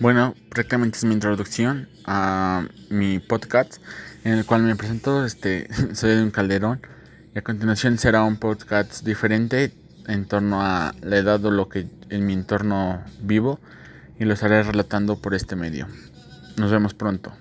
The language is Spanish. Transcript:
Bueno, prácticamente es mi introducción a mi podcast en el cual me presento, este, soy de un calderón y a continuación será un podcast diferente en torno a la edad o lo que en mi entorno vivo y lo estaré relatando por este medio. Nos vemos pronto.